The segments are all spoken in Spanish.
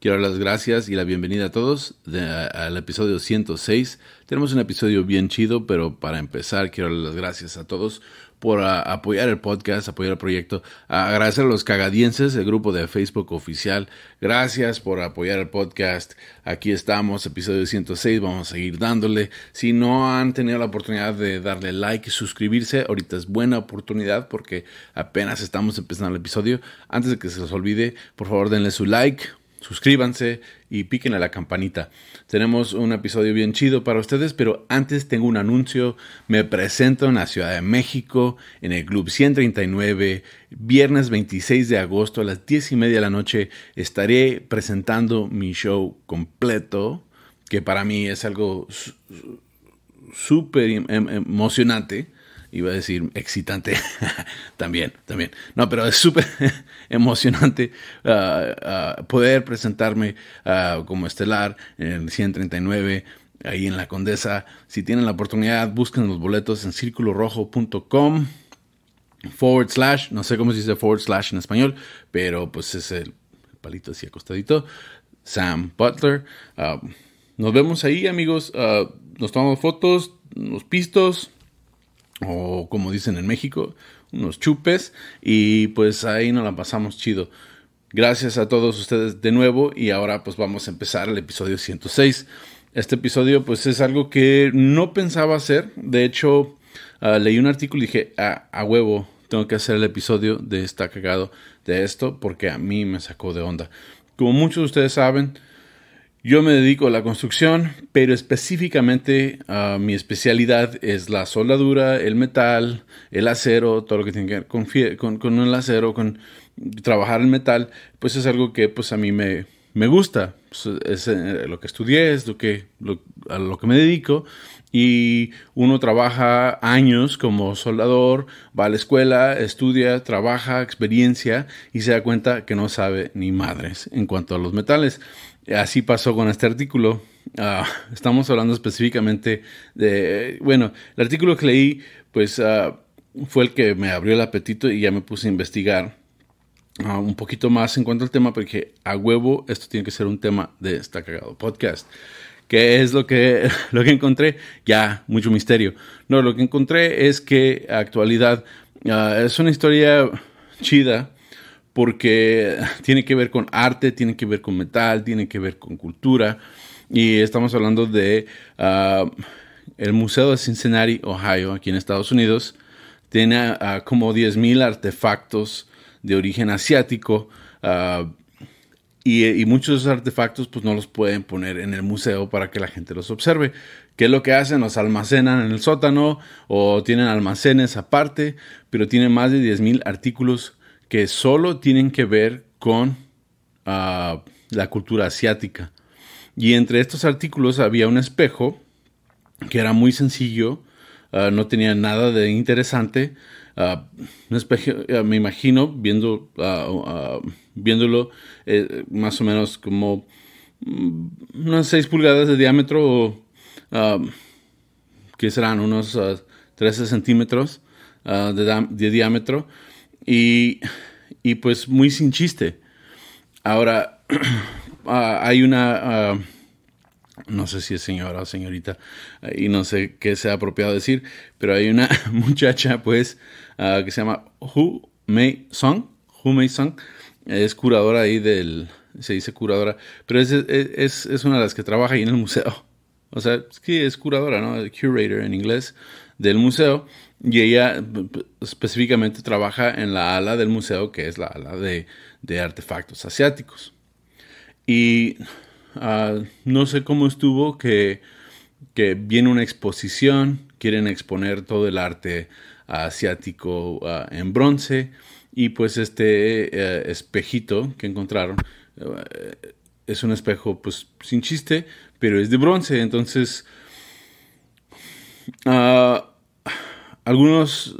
Quiero dar las gracias y la bienvenida a todos al episodio 106. Tenemos un episodio bien chido, pero para empezar quiero dar las gracias a todos por apoyar el podcast, apoyar el proyecto. agradecer a los cagadienses, el grupo de Facebook oficial. Gracias por apoyar el podcast. Aquí estamos, episodio 106. Vamos a seguir dándole. Si no han tenido la oportunidad de darle like y suscribirse, ahorita es buena oportunidad porque apenas estamos empezando el episodio. Antes de que se les olvide, por favor denle su like suscríbanse y piquen a la campanita. Tenemos un episodio bien chido para ustedes, pero antes tengo un anuncio. Me presento en la Ciudad de México, en el Club 139, viernes 26 de agosto a las 10 y media de la noche. Estaré presentando mi show completo, que para mí es algo súper em, em, emocionante iba a decir excitante también, también. No, pero es súper emocionante uh, uh, poder presentarme uh, como estelar en el 139 ahí en la Condesa. Si tienen la oportunidad, busquen los boletos en circulorojo.com forward slash, no sé cómo se dice forward slash en español, pero pues es el palito así acostadito, Sam Butler. nos vemos ahí, amigos. nos tomamos fotos, los pistos o como dicen en México, unos chupes y pues ahí nos la pasamos chido. Gracias a todos ustedes de nuevo y ahora pues vamos a empezar el episodio 106. Este episodio pues es algo que no pensaba hacer, de hecho ah, leí un artículo y dije, ah, a huevo, tengo que hacer el episodio de Está cagado de esto porque a mí me sacó de onda. Como muchos de ustedes saben, yo me dedico a la construcción, pero específicamente a mi especialidad es la soldadura, el metal, el acero, todo lo que tiene que ver con, el acero, con trabajar el metal, pues es algo que pues a mí me, me gusta. Pues, es eh, lo que estudié, es lo que, a lo que me dedico. Y uno trabaja años como soldador, va a la escuela, estudia, trabaja, experiencia y se da cuenta que no sabe ni madres en cuanto a los metales. Así pasó con este artículo. Ah, estamos hablando específicamente de, bueno, el artículo que leí, pues ah, fue el que me abrió el apetito y ya me puse a investigar ah, un poquito más en cuanto al tema, porque a huevo esto tiene que ser un tema de esta cagado podcast. ¿Qué es lo que, lo que encontré? Ya, mucho misterio. No, lo que encontré es que actualidad es una historia chida porque tiene que ver con arte, tiene que ver con metal, tiene que ver con cultura. Y estamos hablando de ah, el Museo de Cincinnati, Ohio, aquí en Estados Unidos. Tiene uh, como 10.000 artefactos de origen asiático. Ah, y, muchos de esos artefactos pues no los pueden poner en el museo para que la gente los observe. ¿Qué es lo que hacen? Los almacenan en el sótano o tienen almacenes aparte, pero tienen más de 10.000 artículos que solo tienen que ver con ah, la cultura asiática. Y entre estos artículos había un espejo que era muy sencillo, ah, no tenía nada de interesante. Ah, un espejo, me imagino, viéndolo eh, más o menos como mm, unas 6 pulgadas de diámetro, que serán unos 13 centímetros de diámetro y, y pues muy sin chiste. Ahora, ah, hay una, ah, no sé si es señora o señorita, y no sé qué sea apropiado decir, pero hay una muchacha pues ah, que se llama Hu Mei Song, Hu Mei Song, es curadora ahí del, se dice curadora, pero es, es, es una de las que trabaja ahí en el museo. O sea, es que es curadora, ¿no? Curator en inglés del museo. Y ella específicamente trabaja en la ala del museo, que es la ala de, artefactos asiáticos. Y ah, no sé cómo estuvo que, que, viene una exposición, quieren exponer todo el arte asiático ah, en bronce. Y pues este eh, espejito que encontraron eh, es un espejo, pues sin chiste, pero es de bronce. Entonces, ah, algunos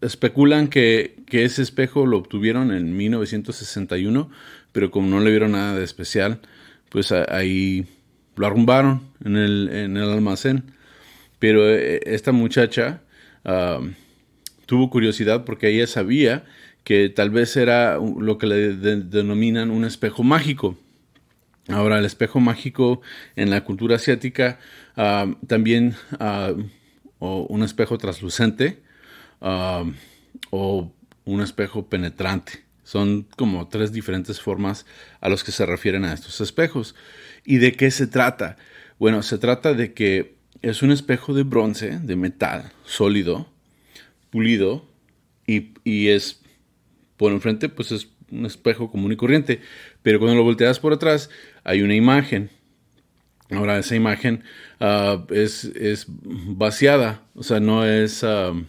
especulan que, que, ese espejo lo obtuvieron en 1961, pero como no le vieron nada de especial, pues ahí lo arrumbaron en el, en el almacén. Pero eh, esta muchacha tuvo curiosidad porque ella sabía que tal vez era lo que le denominan un espejo mágico. Ahora, el espejo mágico en la cultura asiática ah, también, uh, o un espejo translucente o un espejo penetrante. Son como tres diferentes formas a los que se refieren a estos espejos. ¿Y de qué se trata? Bueno, se trata de que es un espejo de bronce, de metal, sólido, pulido, y, y es por enfrente, pues es un espejo común y corriente, pero cuando lo volteas por atrás hay una imagen. Ahora esa imagen uh, es, es, vaciada, o sea, no es, uh,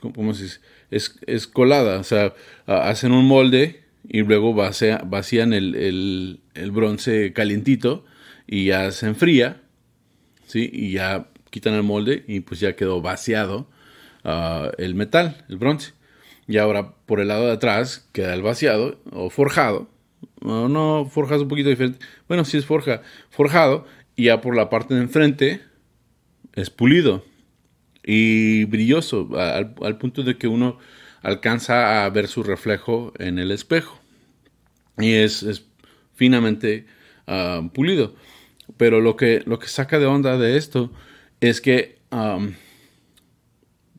¿cómo se dice? Es, es, colada, o sea, hacen un molde y luego vacían el, el, el, bronce calientito y ya se enfría, ¿sí? Y ya quitan el molde y pues ya quedó vaciado el metal, el bronce. Y ahora por el lado de atrás queda el vaciado o forjado. No, no forjas un poquito diferente. Bueno, sí es forja, forjado. Y ya por la parte de enfrente es pulido y brilloso, al, punto de que uno alcanza a ver su reflejo en el espejo. Y es, finamente ah, pulido. Pero lo que, lo que saca de onda de esto es que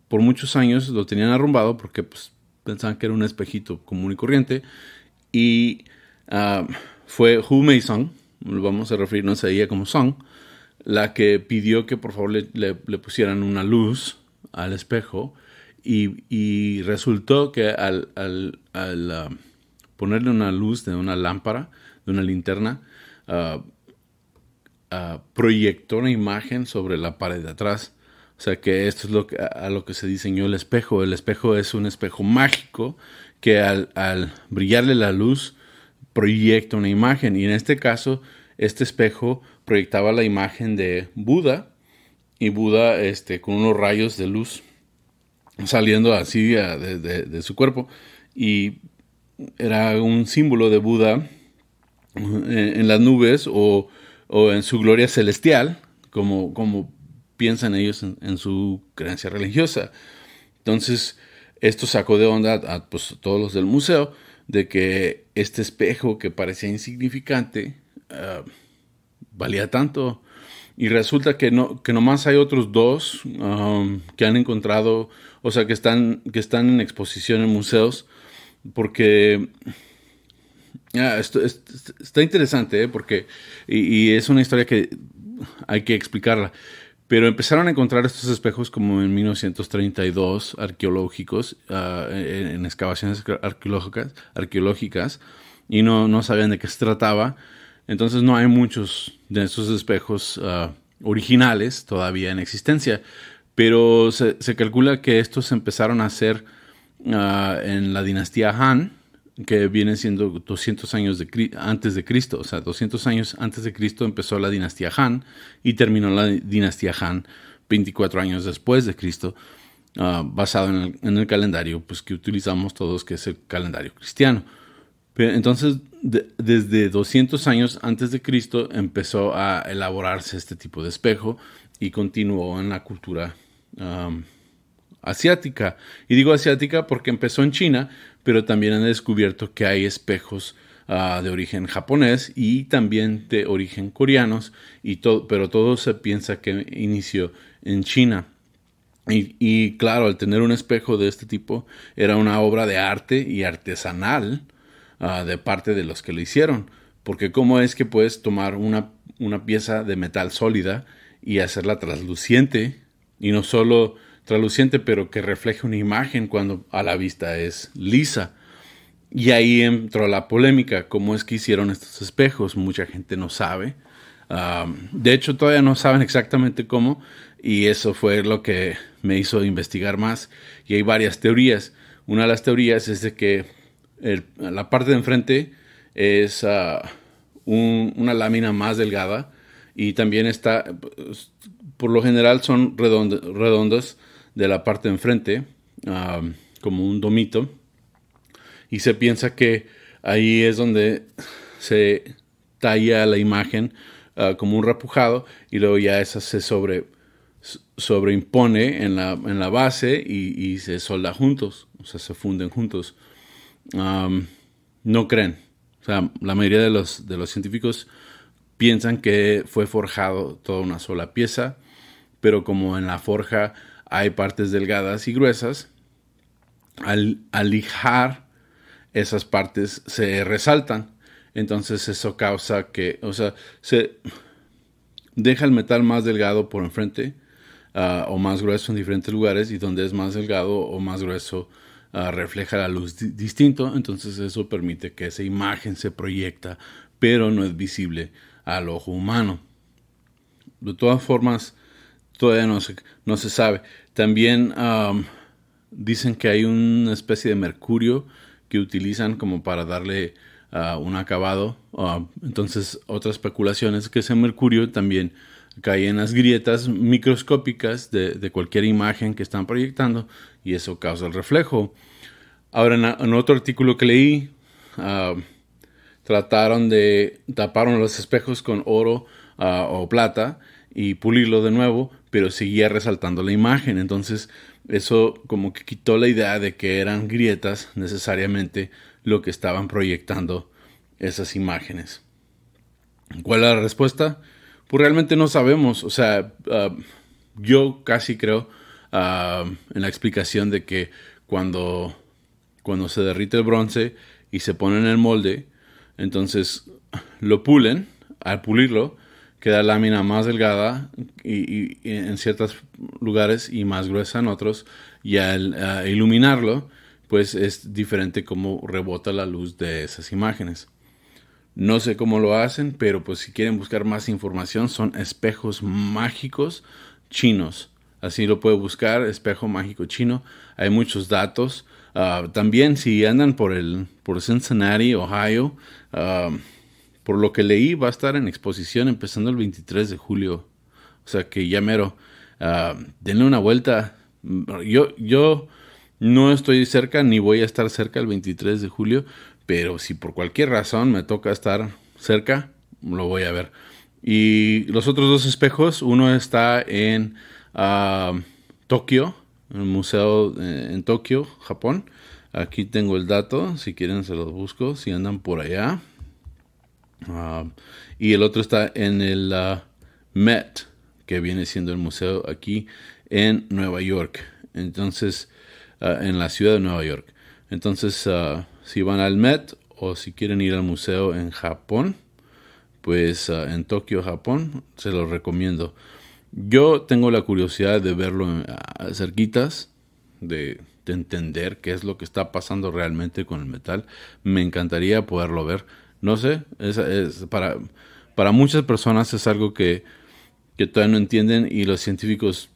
por muchos años lo tenían arrumbado porque pues, pensaban que era un espejito común y corriente. Y ah, fue Hu Mason, vamos a referirnos a ella como Song, la que pidió que por favor le, pusieran una luz al espejo. Y, resultó que al, ah, ponerle una luz de una lámpara, de una linterna, uh, proyectó una imagen sobre la pared de atrás o sea que esto es lo que, a lo que se diseñó el espejo. El espejo es un espejo mágico que al, brillarle la luz proyecta una imagen. Y en este caso, este espejo proyectaba la imagen de Buda y Buda este, con unos rayos de luz saliendo así de, su cuerpo. Y era un símbolo de Buda en, las nubes o, o, en su gloria celestial, como, como piensan ellos en, su creencia religiosa. Entonces, esto sacó de onda a pues, todos los del museo de que este espejo que parecía insignificante ah, valía tanto. Y resulta que no, que nomás hay otros dos um, que han encontrado, o sea, que están, que están en exposición en museos, porque ah, está interesante, ¿eh? porque, y, es una historia que hay que explicarla. Pero empezaron a encontrar estos espejos como en 1932 arqueológicos, ah, en, excavaciones arqueológicas, arqueológicas y no, no, sabían de qué se trataba. Entonces no hay muchos de estos espejos ah, originales todavía en existencia. Pero se, se, calcula que estos empezaron a hacer ah, en la dinastía Han, que viene siendo 200 años antes de Cristo, o sea, 200 años antes de Cristo empezó la dinastía Han y terminó la dinastía Han 24 años después de Cristo, uh, basado en el, en el, calendario pues, que utilizamos todos, que es el calendario cristiano. Entonces, desde 200 años antes de Cristo empezó a elaborarse este tipo de espejo y continuó en la cultura um, asiática. Y digo asiática porque empezó en China, pero también han descubierto que hay espejos ah, de origen japonés y también de origen coreanos, y pero todo se piensa que inició en China. Y, claro, al tener un espejo de este tipo, era una obra de arte y artesanal ah, de parte de los que lo hicieron. Porque cómo es que puedes tomar una, una pieza de metal sólida y hacerla transluciente y no solo traluciente, pero que refleje una imagen cuando a la vista es lisa. Y ahí entró la polémica, cómo es que hicieron estos espejos, mucha gente no sabe. de hecho, todavía no saben exactamente cómo, y eso fue lo que me hizo investigar más. Y hay varias teorías. Una de las teorías es de que la parte de enfrente es ah, una lámina más delgada y también está, por lo general son redondos de la parte de enfrente, ah, como un domito, y se piensa que ahí es donde se talla la imagen ah, como un repujado y luego ya esa se sobre, sobreimpone en la, en la base y, se solda juntos, o sea, se funden juntos. no creen. O sea, la mayoría de los, de los científicos piensan que fue forjado toda una sola pieza, pero como en la forja hay partes delgadas y gruesas, al, lijar esas partes se resaltan. Entonces eso causa que, o sea, se deja el metal más delgado por enfrente ah, o más grueso en diferentes lugares y donde es más delgado o más grueso ah, refleja la luz distinto. Entonces eso permite que esa imagen se proyecta, pero no es visible al ojo humano. De todas formas, todavía no se, no se sabe. También dicen que hay una especie de mercurio que utilizan como para darle uh, un acabado. Entonces, otra especulación es que ese mercurio también cae en las grietas microscópicas de, cualquier imagen que están proyectando y eso causa el reflejo. Ahora, en, otro artículo que leí, trataron de taparon los espejos con oro o plata y pulirlo de nuevo, pero seguía resaltando la imagen. Entonces, eso como que quitó la idea de que eran grietas necesariamente lo que estaban proyectando esas imágenes. ¿Cuál es la respuesta? Pues realmente no sabemos. O sea, ah, yo casi creo ah, en la explicación de que cuando, cuando se derrite el bronce y se pone en el molde, entonces lo pulen, al pulirlo, queda lámina más delgada y, en ciertos lugares y más gruesa en otros y al iluminarlo pues es diferente cómo rebota la luz de esas imágenes. No sé cómo lo hacen, pero pues si quieren buscar más información son espejos mágicos chinos. Así lo puede buscar, espejo mágico chino. Hay muchos datos. Ah, también si andan por el por Cincinnati, Ohio, ah, por lo que leí, va a estar en exposición empezando el 23 de julio. O sea que ya mero. Uh, denle una vuelta. Yo, yo no estoy cerca ni voy a estar cerca el 23 de julio, pero si por cualquier razón me toca estar cerca, lo voy a ver. Y los otros dos espejos, uno está en uh, Tokio, el museo eh, en Tokio, Japón. Aquí tengo el dato, si quieren se los busco, si andan por allá. Ah, y el otro está en el ah, Met, que viene siendo el museo aquí en Nueva York. Entonces, ah, en la ciudad de Nueva York. Entonces, si van al Met o si quieren ir al museo en Japón, pues en Tokio, Japón, se los recomiendo. Yo tengo la curiosidad de verlo cerquitas, de, de entender qué es lo que está pasando realmente con el metal. Me encantaría poderlo ver no sé, es, es para, para muchas personas es algo que, que todavía no entienden y los científicos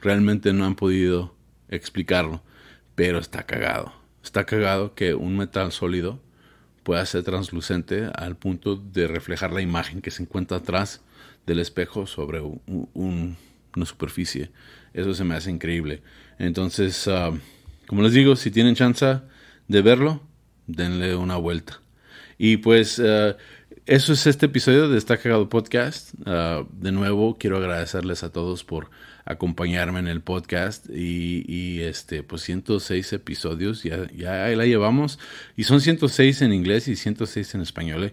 realmente no han podido explicarlo. Pero está cagado. Está cagado que un metal sólido pueda ser translucente al punto de reflejar la imagen que se encuentra atrás del espejo sobre una superficie. Eso se me hace increíble. Entonces, ah, como les digo, si tienen chance de verlo, denle una vuelta. Y pues eh, eso es este episodio de Está Cagado Podcast. Eh, de nuevo, quiero agradecerles a todos por acompañarme en el podcast y, este pues 106 episodios ya ya la llevamos y son 106 en inglés y 106 en español. ¿eh?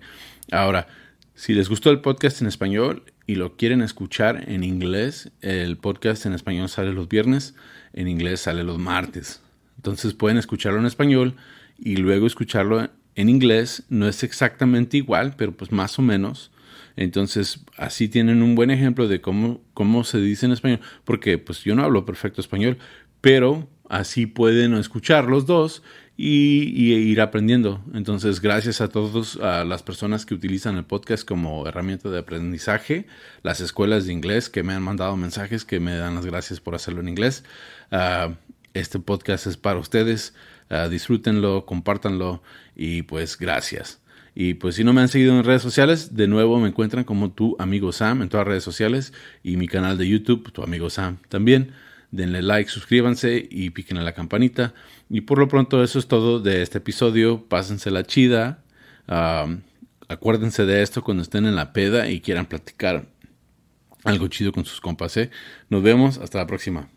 Ahora, si les gustó el podcast en español y lo quieren escuchar en inglés, el podcast en español sale los viernes, en inglés sale los martes. Entonces pueden escucharlo en español y luego escucharlo en inglés no es exactamente igual, pero pues más o menos. Entonces, así tienen un buen ejemplo de cómo, cómo se dice en español, porque pues yo no hablo perfecto español, pero así pueden escuchar los dos y, ir aprendiendo. Entonces, gracias a todos a las personas que utilizan el podcast como herramienta de aprendizaje, las escuelas de inglés que me han mandado mensajes que me dan las gracias por hacerlo en inglés. Ah, este podcast es para ustedes. Ah, disfrútenlo, compártanlo y pues gracias. Y pues si no me han seguido en redes sociales, de nuevo me encuentran como tu amigo Sam en todas las redes sociales y mi canal de YouTube, tu amigo Sam también. Denle like, suscríbanse y piquen a la campanita. Y por lo pronto eso es todo de este episodio. Pásensela chida. acuérdense de esto cuando estén en la peda y quieran platicar algo chido con sus compas. ¿eh? Nos vemos. Hasta la próxima.